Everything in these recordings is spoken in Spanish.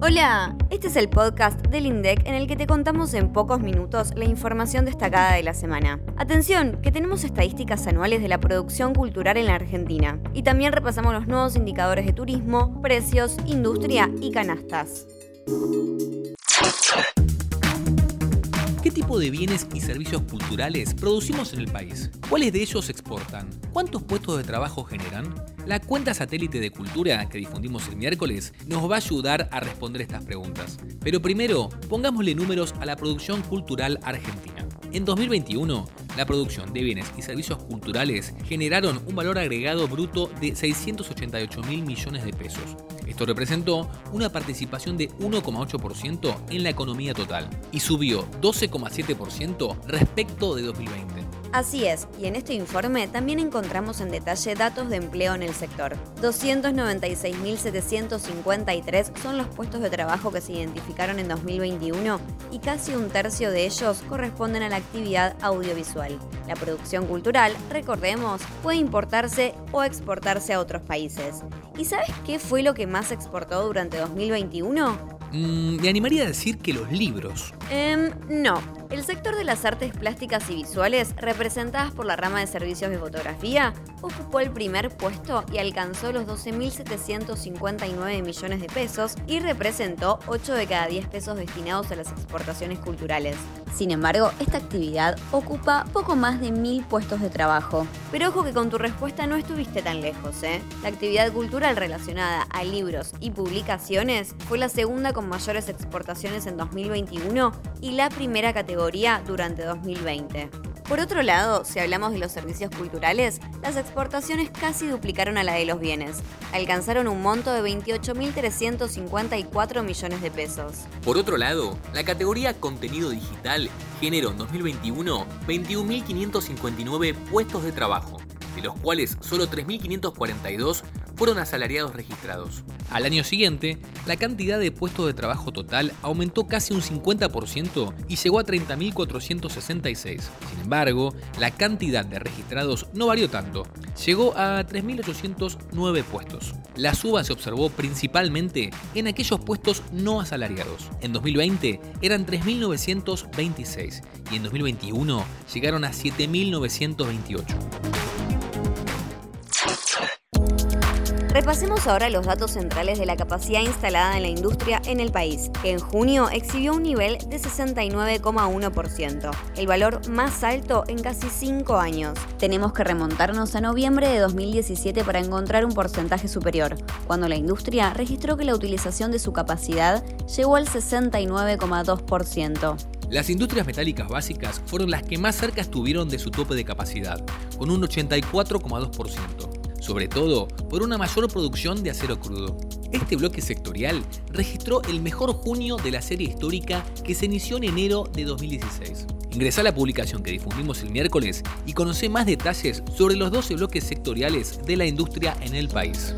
Hola, este es el podcast del INDEC en el que te contamos en pocos minutos la información destacada de la semana. Atención, que tenemos estadísticas anuales de la producción cultural en la Argentina y también repasamos los nuevos indicadores de turismo, precios, industria y canastas. ¿Qué tipo de bienes y servicios culturales producimos en el país? ¿Cuáles de ellos exportan? ¿Cuántos puestos de trabajo generan? La cuenta satélite de cultura que difundimos el miércoles nos va a ayudar a responder estas preguntas. Pero primero, pongámosle números a la producción cultural argentina. En 2021, la producción de bienes y servicios culturales generaron un valor agregado bruto de 688 mil millones de pesos. Esto representó una participación de 1,8% en la economía total y subió 12,7% respecto de 2020. Así es, y en este informe también encontramos en detalle datos de empleo en el sector. 296.753 son los puestos de trabajo que se identificaron en 2021 y casi un tercio de ellos corresponden a la actividad audiovisual. La producción cultural, recordemos, puede importarse o exportarse a otros países. ¿Y sabes qué fue lo que más exportó durante 2021? Mm, me animaría a decir que los libros. Em, no. El sector de las artes plásticas y visuales, representadas por la rama de servicios de fotografía, ocupó el primer puesto y alcanzó los 12.759 millones de pesos y representó 8 de cada 10 pesos destinados a las exportaciones culturales. Sin embargo, esta actividad ocupa poco más de mil puestos de trabajo. Pero ojo que con tu respuesta no estuviste tan lejos, ¿eh? La actividad cultural relacionada a libros y publicaciones fue la segunda con mayores exportaciones en 2021 y la primera categoría durante 2020. Por otro lado, si hablamos de los servicios culturales, las exportaciones casi duplicaron a la de los bienes. Alcanzaron un monto de 28.354 millones de pesos. Por otro lado, la categoría contenido digital generó en 2021 21.559 puestos de trabajo, de los cuales solo 3.542 fueron asalariados registrados. Al año siguiente, la cantidad de puestos de trabajo total aumentó casi un 50% y llegó a 30.466. Sin embargo, la cantidad de registrados no varió tanto, llegó a 3.809 puestos. La suba se observó principalmente en aquellos puestos no asalariados. En 2020 eran 3.926 y en 2021 llegaron a 7.928. Repasemos ahora los datos centrales de la capacidad instalada en la industria en el país, que en junio exhibió un nivel de 69,1%, el valor más alto en casi 5 años. Tenemos que remontarnos a noviembre de 2017 para encontrar un porcentaje superior, cuando la industria registró que la utilización de su capacidad llegó al 69,2%. Las industrias metálicas básicas fueron las que más cerca estuvieron de su tope de capacidad, con un 84,2% sobre todo por una mayor producción de acero crudo. Este bloque sectorial registró el mejor junio de la serie histórica que se inició en enero de 2016. Ingresa a la publicación que difundimos el miércoles y conoce más detalles sobre los 12 bloques sectoriales de la industria en el país.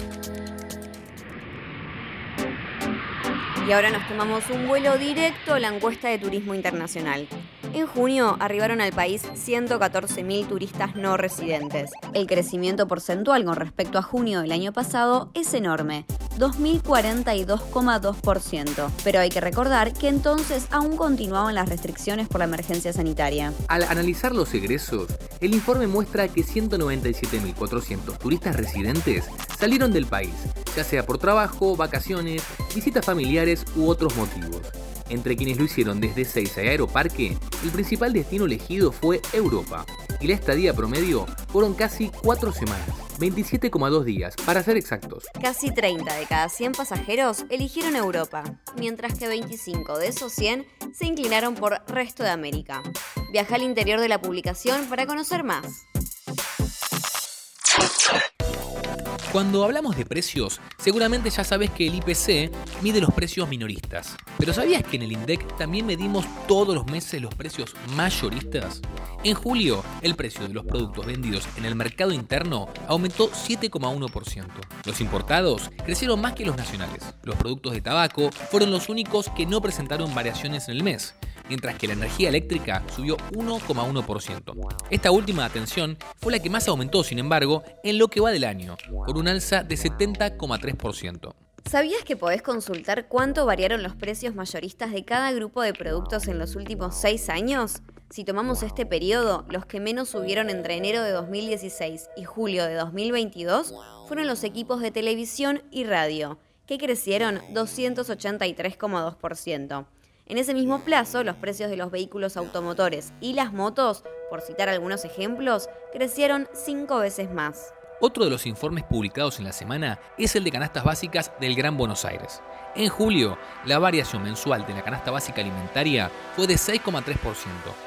Y ahora nos tomamos un vuelo directo a la encuesta de turismo internacional. En junio arribaron al país 114.000 turistas no residentes. El crecimiento porcentual con respecto a junio del año pasado es enorme, 2042,2%. Pero hay que recordar que entonces aún continuaban las restricciones por la emergencia sanitaria. Al analizar los egresos, el informe muestra que 197.400 turistas residentes salieron del país, ya sea por trabajo, vacaciones, visitas familiares u otros motivos. Entre quienes lo hicieron desde Seiza y Aeroparque, el principal destino elegido fue Europa, y la estadía promedio fueron casi 4 semanas, 27,2 días, para ser exactos. Casi 30 de cada 100 pasajeros eligieron Europa, mientras que 25 de esos 100 se inclinaron por resto de América. Viaja al interior de la publicación para conocer más. Cuando hablamos de precios, seguramente ya sabes que el IPC mide los precios minoristas. Pero ¿sabías que en el INDEC también medimos todos los meses los precios mayoristas? En julio, el precio de los productos vendidos en el mercado interno aumentó 7,1%. Los importados crecieron más que los nacionales. Los productos de tabaco fueron los únicos que no presentaron variaciones en el mes, mientras que la energía eléctrica subió 1,1%. Esta última atención fue la que más aumentó, sin embargo, en lo que va del año, por un alza de 70,3%. ¿Sabías que podés consultar cuánto variaron los precios mayoristas de cada grupo de productos en los últimos seis años? Si tomamos este periodo, los que menos subieron entre enero de 2016 y julio de 2022 fueron los equipos de televisión y radio, que crecieron 283,2%. En ese mismo plazo, los precios de los vehículos automotores y las motos, por citar algunos ejemplos, crecieron cinco veces más. Otro de los informes publicados en la semana es el de canastas básicas del Gran Buenos Aires. En julio, la variación mensual de la canasta básica alimentaria fue de 6,3%,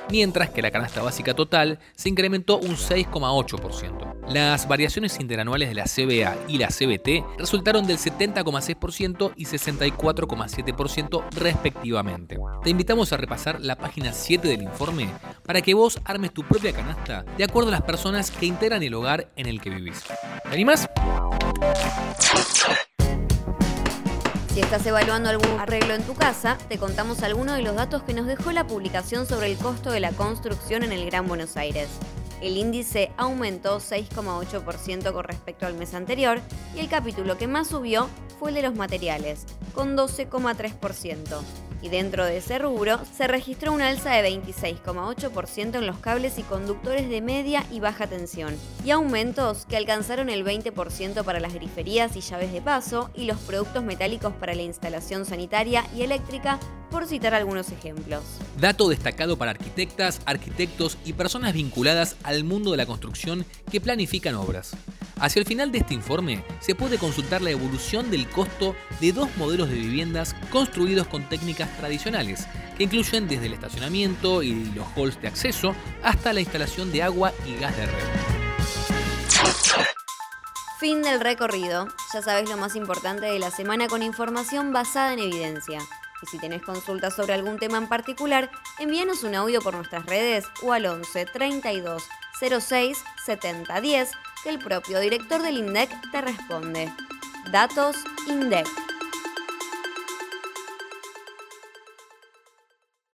mientras que la canasta básica total se incrementó un 6,8%. Las variaciones interanuales de la CBA y la CBT resultaron del 70,6% y 64,7% respectivamente. Te invitamos a repasar la página 7 del informe para que vos armes tu propia canasta de acuerdo a las personas que integran el hogar en el que vivís. ¿Te animas? Si estás evaluando algún arreglo en tu casa, te contamos algunos de los datos que nos dejó la publicación sobre el costo de la construcción en el Gran Buenos Aires. El índice aumentó 6,8% con respecto al mes anterior y el capítulo que más subió fue el de los materiales, con 12,3% y dentro de ese rubro se registró un alza de 26,8% en los cables y conductores de media y baja tensión, y aumentos que alcanzaron el 20% para las griferías y llaves de paso y los productos metálicos para la instalación sanitaria y eléctrica, por citar algunos ejemplos. Dato destacado para arquitectas, arquitectos y personas vinculadas al mundo de la construcción que planifican obras. Hacia el final de este informe se puede consultar la evolución del costo de dos modelos de viviendas construidos con técnicas tradicionales, que incluyen desde el estacionamiento y los halls de acceso hasta la instalación de agua y gas de red. Fin del recorrido. Ya sabes lo más importante de la semana con información basada en evidencia. Y si tenés consultas sobre algún tema en particular, envíanos un audio por nuestras redes o al 11 32 06 70 10 que el propio director del INDEC te responde. Datos INDEC.